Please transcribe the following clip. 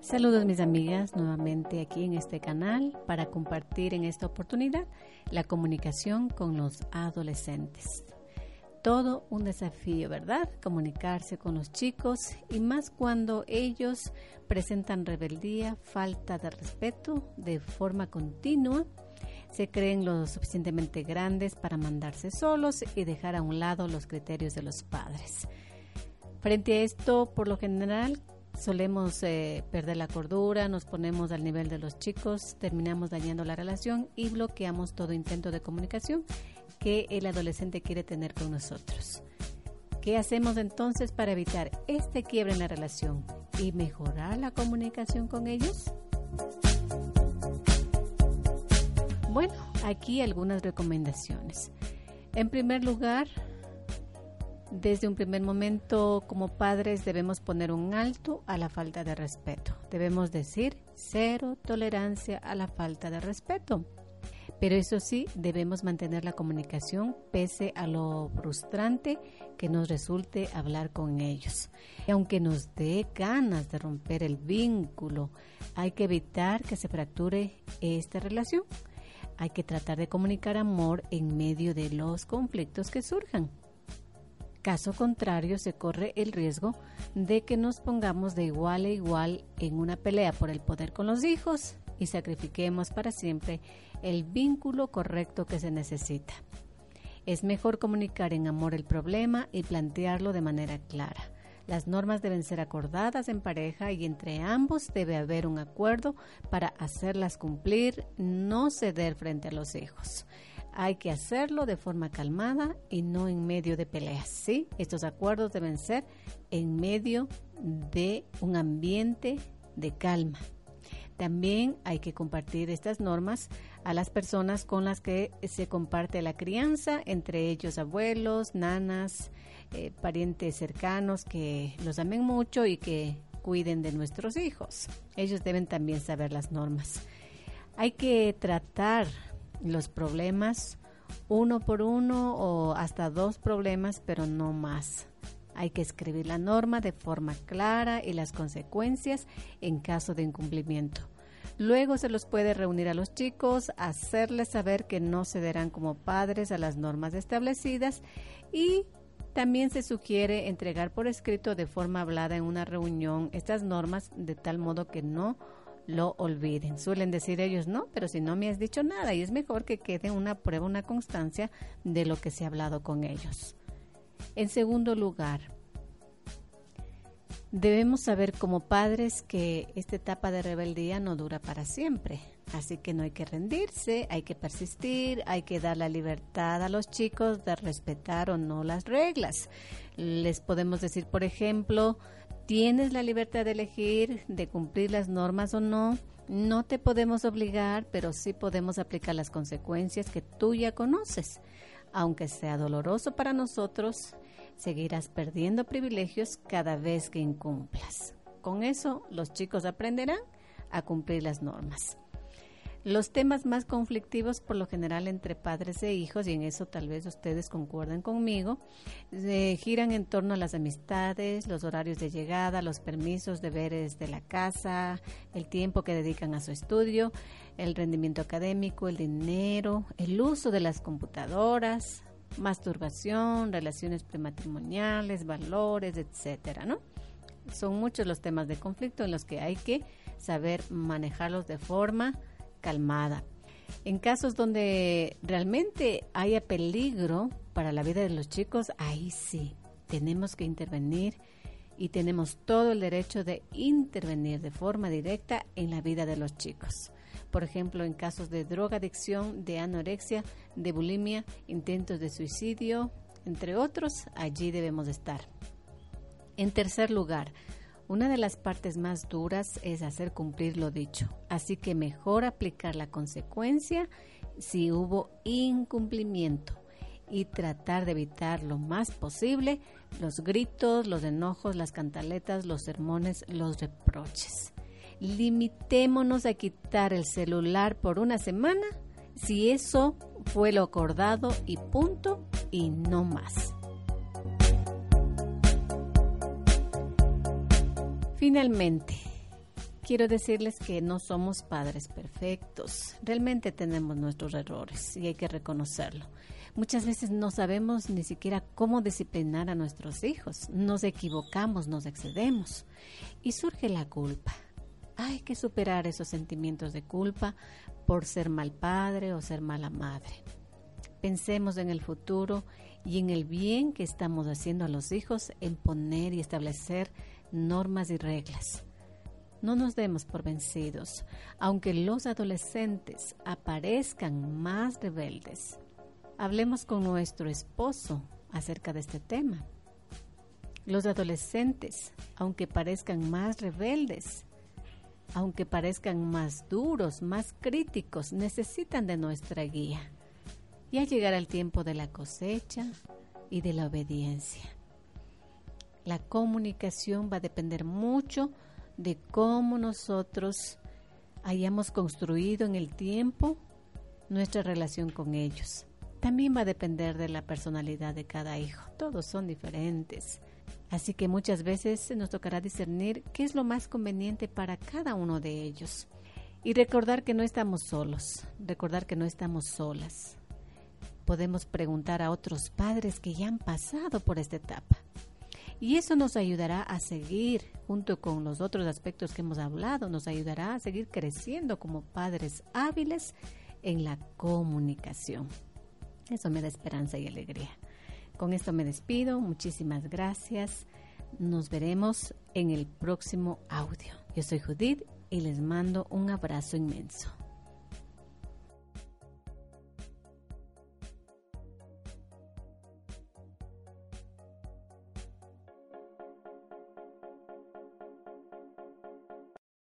Saludos mis amigas, nuevamente aquí en este canal para compartir en esta oportunidad la comunicación con los adolescentes. Todo un desafío, ¿verdad? Comunicarse con los chicos y más cuando ellos presentan rebeldía, falta de respeto de forma continua, se creen lo suficientemente grandes para mandarse solos y dejar a un lado los criterios de los padres. Frente a esto, por lo general, solemos eh, perder la cordura, nos ponemos al nivel de los chicos, terminamos dañando la relación y bloqueamos todo intento de comunicación que el adolescente quiere tener con nosotros. ¿Qué hacemos entonces para evitar este quiebre en la relación y mejorar la comunicación con ellos? Bueno, aquí algunas recomendaciones. En primer lugar, desde un primer momento como padres debemos poner un alto a la falta de respeto. Debemos decir cero tolerancia a la falta de respeto. Pero eso sí, debemos mantener la comunicación pese a lo frustrante que nos resulte hablar con ellos. Y aunque nos dé ganas de romper el vínculo, hay que evitar que se fracture esta relación. Hay que tratar de comunicar amor en medio de los conflictos que surjan. Caso contrario, se corre el riesgo de que nos pongamos de igual a igual en una pelea por el poder con los hijos y sacrifiquemos para siempre el vínculo correcto que se necesita. Es mejor comunicar en amor el problema y plantearlo de manera clara. Las normas deben ser acordadas en pareja y entre ambos debe haber un acuerdo para hacerlas cumplir, no ceder frente a los hijos hay que hacerlo de forma calmada y no en medio de peleas. ¿sí? Estos acuerdos deben ser en medio de un ambiente de calma. También hay que compartir estas normas a las personas con las que se comparte la crianza, entre ellos abuelos, nanas, eh, parientes cercanos que los amen mucho y que cuiden de nuestros hijos. Ellos deben también saber las normas. Hay que tratar los problemas uno por uno o hasta dos problemas, pero no más. Hay que escribir la norma de forma clara y las consecuencias en caso de incumplimiento. Luego se los puede reunir a los chicos, hacerles saber que no cederán como padres a las normas establecidas y también se sugiere entregar por escrito de forma hablada en una reunión estas normas de tal modo que no lo olviden. Suelen decir ellos, no, pero si no me has dicho nada y es mejor que quede una prueba, una constancia de lo que se ha hablado con ellos. En segundo lugar, debemos saber como padres que esta etapa de rebeldía no dura para siempre. Así que no hay que rendirse, hay que persistir, hay que dar la libertad a los chicos de respetar o no las reglas. Les podemos decir, por ejemplo, Tienes la libertad de elegir, de cumplir las normas o no. No te podemos obligar, pero sí podemos aplicar las consecuencias que tú ya conoces. Aunque sea doloroso para nosotros, seguirás perdiendo privilegios cada vez que incumplas. Con eso, los chicos aprenderán a cumplir las normas. Los temas más conflictivos por lo general entre padres e hijos, y en eso tal vez ustedes concuerden conmigo, giran en torno a las amistades, los horarios de llegada, los permisos, deberes de la casa, el tiempo que dedican a su estudio, el rendimiento académico, el dinero, el uso de las computadoras, masturbación, relaciones prematrimoniales, valores, etcétera, ¿no? Son muchos los temas de conflicto en los que hay que saber manejarlos de forma calmada. En casos donde realmente haya peligro para la vida de los chicos, ahí sí, tenemos que intervenir y tenemos todo el derecho de intervenir de forma directa en la vida de los chicos. Por ejemplo, en casos de drogadicción, de anorexia, de bulimia, intentos de suicidio, entre otros, allí debemos estar. En tercer lugar, una de las partes más duras es hacer cumplir lo dicho, así que mejor aplicar la consecuencia si hubo incumplimiento y tratar de evitar lo más posible los gritos, los enojos, las cantaletas, los sermones, los reproches. Limitémonos a quitar el celular por una semana si eso fue lo acordado y punto y no más. Finalmente, quiero decirles que no somos padres perfectos. Realmente tenemos nuestros errores y hay que reconocerlo. Muchas veces no sabemos ni siquiera cómo disciplinar a nuestros hijos. Nos equivocamos, nos excedemos y surge la culpa. Hay que superar esos sentimientos de culpa por ser mal padre o ser mala madre. Pensemos en el futuro y en el bien que estamos haciendo a los hijos en poner y establecer normas y reglas. No nos demos por vencidos, aunque los adolescentes aparezcan más rebeldes. Hablemos con nuestro esposo acerca de este tema. Los adolescentes, aunque parezcan más rebeldes, aunque parezcan más duros, más críticos, necesitan de nuestra guía. Ya llegará el tiempo de la cosecha y de la obediencia. La comunicación va a depender mucho de cómo nosotros hayamos construido en el tiempo nuestra relación con ellos. También va a depender de la personalidad de cada hijo. Todos son diferentes. Así que muchas veces nos tocará discernir qué es lo más conveniente para cada uno de ellos. Y recordar que no estamos solos, recordar que no estamos solas. Podemos preguntar a otros padres que ya han pasado por esta etapa. Y eso nos ayudará a seguir, junto con los otros aspectos que hemos hablado, nos ayudará a seguir creciendo como padres hábiles en la comunicación. Eso me da esperanza y alegría. Con esto me despido. Muchísimas gracias. Nos veremos en el próximo audio. Yo soy Judith y les mando un abrazo inmenso.